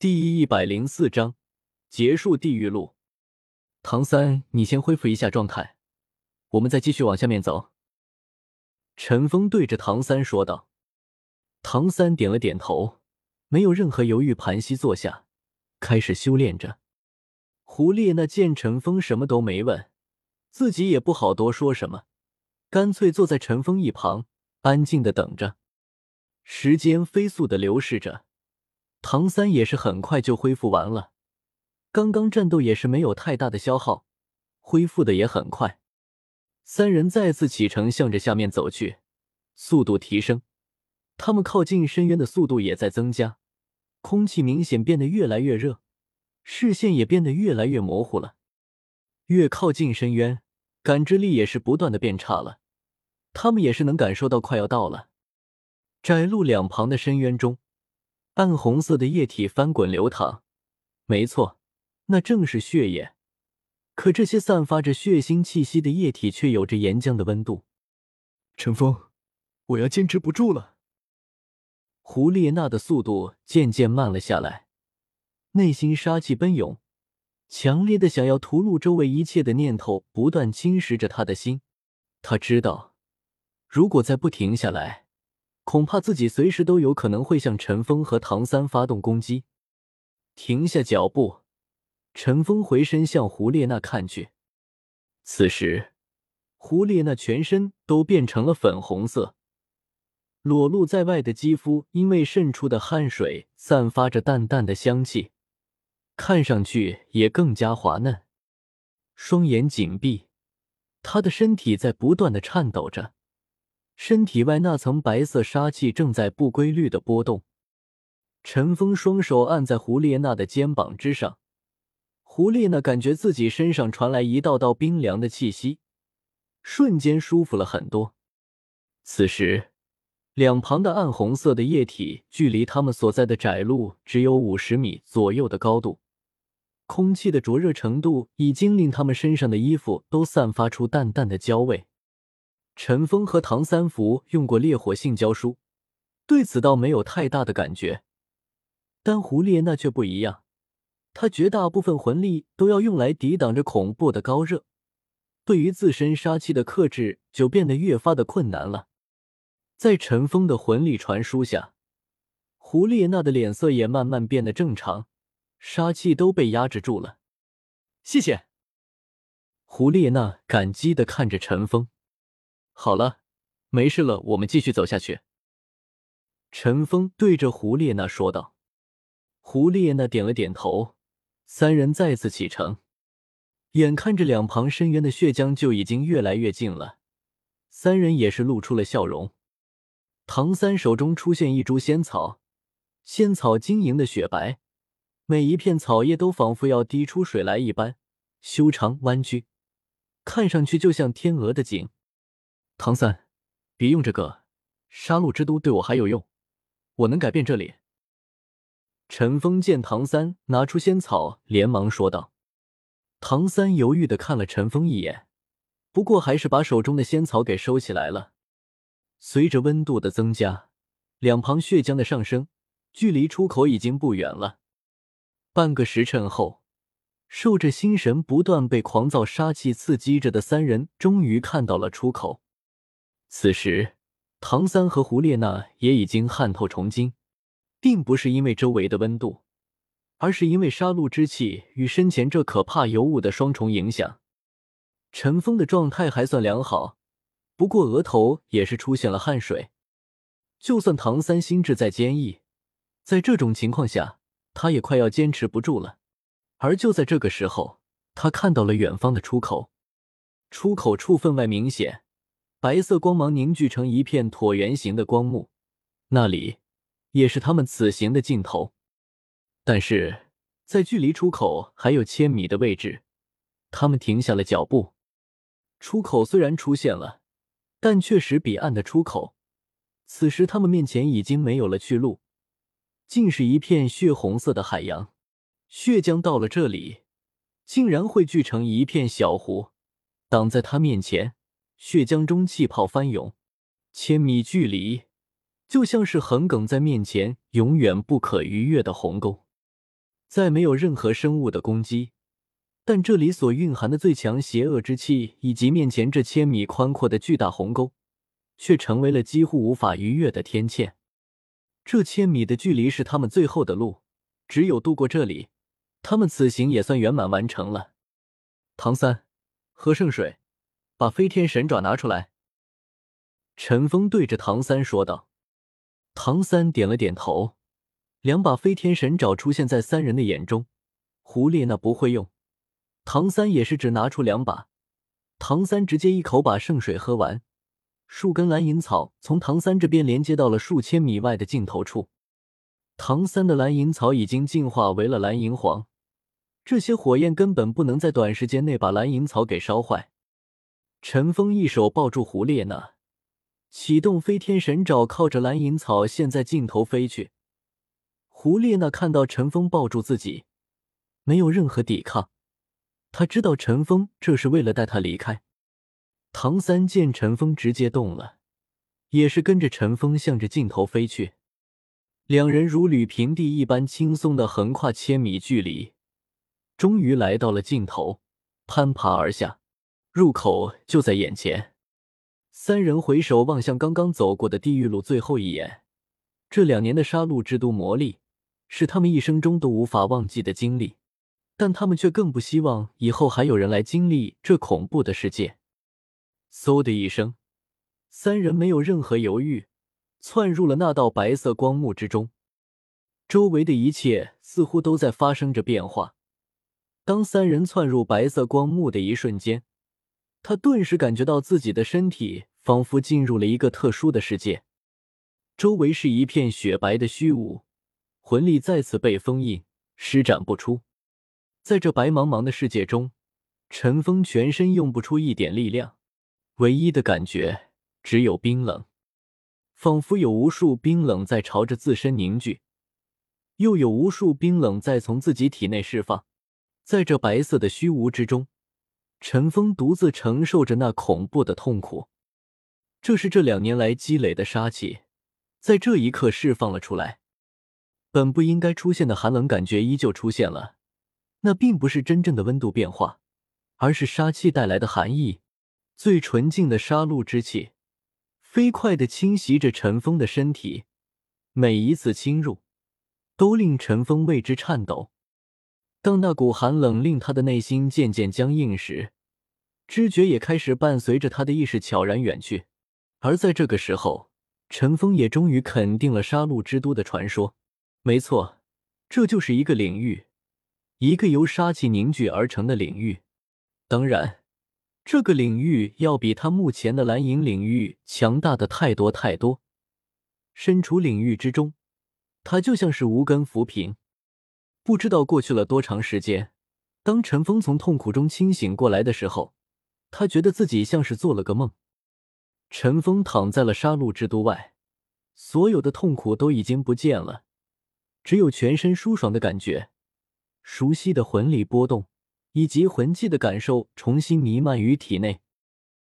第一百零四章结束地狱路。唐三，你先恢复一下状态，我们再继续往下面走。陈峰对着唐三说道。唐三点了点头，没有任何犹豫，盘膝坐下，开始修炼着。胡列娜见陈峰什么都没问，自己也不好多说什么，干脆坐在陈峰一旁，安静的等着。时间飞速的流逝着。唐三也是很快就恢复完了，刚刚战斗也是没有太大的消耗，恢复的也很快。三人再次启程，向着下面走去，速度提升，他们靠近深渊的速度也在增加，空气明显变得越来越热，视线也变得越来越模糊了。越靠近深渊，感知力也是不断的变差了，他们也是能感受到快要到了。窄路两旁的深渊中。暗红色的液体翻滚流淌，没错，那正是血液。可这些散发着血腥气息的液体却有着岩浆的温度。陈峰，我要坚持不住了。胡列娜的速度渐渐慢了下来，内心杀气奔涌，强烈的想要屠戮周围一切的念头不断侵蚀着他的心。他知道，如果再不停下来。恐怕自己随时都有可能会向陈峰和唐三发动攻击。停下脚步，陈峰回身向胡列娜看去。此时，胡列娜全身都变成了粉红色，裸露在外的肌肤因为渗出的汗水散发着淡淡的香气，看上去也更加滑嫩。双眼紧闭，她的身体在不断的颤抖着。身体外那层白色杀气正在不规律的波动。陈峰双手按在胡列娜的肩膀之上，胡列娜感觉自己身上传来一道道冰凉的气息，瞬间舒服了很多。此时，两旁的暗红色的液体距离他们所在的窄路只有五十米左右的高度，空气的灼热程度已经令他们身上的衣服都散发出淡淡的焦味。陈峰和唐三福用过烈火性胶书，对此倒没有太大的感觉，但胡列娜却不一样，她绝大部分魂力都要用来抵挡着恐怖的高热，对于自身杀气的克制就变得越发的困难了。在陈峰的魂力传输下，胡列娜的脸色也慢慢变得正常，杀气都被压制住了。谢谢，胡列娜感激的看着陈峰。好了，没事了，我们继续走下去。”陈峰对着胡列娜说道。胡列娜点了点头，三人再次启程。眼看着两旁深渊的血浆就已经越来越近了，三人也是露出了笑容。唐三手中出现一株仙草，仙草晶莹的雪白，每一片草叶都仿佛要滴出水来一般，修长弯曲，看上去就像天鹅的颈。唐三，别用这个，杀戮之都对我还有用，我能改变这里。陈峰见唐三拿出仙草，连忙说道。唐三犹豫的看了陈峰一眼，不过还是把手中的仙草给收起来了。随着温度的增加，两旁血浆的上升，距离出口已经不远了。半个时辰后，受着心神不断被狂躁杀气刺激着的三人，终于看到了出口。此时，唐三和胡列娜也已经汗透重金，并不是因为周围的温度，而是因为杀戮之气与身前这可怕尤物的双重影响。陈峰的状态还算良好，不过额头也是出现了汗水。就算唐三心智再坚毅，在这种情况下，他也快要坚持不住了。而就在这个时候，他看到了远方的出口，出口处分外明显。白色光芒凝聚成一片椭圆形的光幕，那里也是他们此行的尽头。但是在距离出口还有千米的位置，他们停下了脚步。出口虽然出现了，但确实彼岸的出口。此时他们面前已经没有了去路，竟是一片血红色的海洋。血浆到了这里，竟然汇聚成一片小湖，挡在他面前。血浆中气泡翻涌，千米距离就像是横亘在面前、永远不可逾越的鸿沟。再没有任何生物的攻击，但这里所蕴含的最强邪恶之气，以及面前这千米宽阔的巨大鸿沟，却成为了几乎无法逾越的天堑。这千米的距离是他们最后的路，只有渡过这里，他们此行也算圆满完成了。唐三，喝圣水，把飞天神爪拿出来。陈峰对着唐三说道。唐三点了点头。两把飞天神爪出现在三人的眼中。胡列娜不会用，唐三也是只拿出两把。唐三直接一口把圣水喝完。数根蓝银草从唐三这边连接到了数千米外的尽头处。唐三的蓝银草已经进化为了蓝银皇，这些火焰根本不能在短时间内把蓝银草给烧坏。陈峰一手抱住胡列娜，启动飞天神爪，靠着蓝银草现在尽头飞去。胡列娜看到陈峰抱住自己，没有任何抵抗。他知道陈峰这是为了带他离开。唐三见陈峰直接动了，也是跟着陈峰向着尽头飞去。两人如履平地一般轻松的横跨千米距离，终于来到了尽头，攀爬而下，入口就在眼前。三人回首望向刚刚走过的地狱路最后一眼，这两年的杀戮之都魔力。是他们一生中都无法忘记的经历，但他们却更不希望以后还有人来经历这恐怖的世界。嗖的一声，三人没有任何犹豫，窜入了那道白色光幕之中。周围的一切似乎都在发生着变化。当三人窜入白色光幕的一瞬间，他顿时感觉到自己的身体仿佛进入了一个特殊的世界，周围是一片雪白的虚无。魂力再次被封印，施展不出。在这白茫茫的世界中，陈峰全身用不出一点力量，唯一的感觉只有冰冷，仿佛有无数冰冷在朝着自身凝聚，又有无数冰冷在从自己体内释放。在这白色的虚无之中，陈峰独自承受着那恐怖的痛苦。这是这两年来积累的杀气，在这一刻释放了出来。本不应该出现的寒冷感觉依旧出现了，那并不是真正的温度变化，而是杀气带来的寒意。最纯净的杀戮之气，飞快的侵袭着陈峰的身体，每一次侵入，都令陈峰为之颤抖。当那股寒冷令他的内心渐渐僵硬时，知觉也开始伴随着他的意识悄然远去。而在这个时候，陈峰也终于肯定了杀戮之都的传说。没错，这就是一个领域，一个由杀气凝聚而成的领域。当然，这个领域要比他目前的蓝银领域强大的太多太多。身处领域之中，他就像是无根浮萍。不知道过去了多长时间，当陈峰从痛苦中清醒过来的时候，他觉得自己像是做了个梦。陈峰躺在了杀戮之都外，所有的痛苦都已经不见了。只有全身舒爽的感觉，熟悉的魂力波动以及魂技的感受重新弥漫于体内。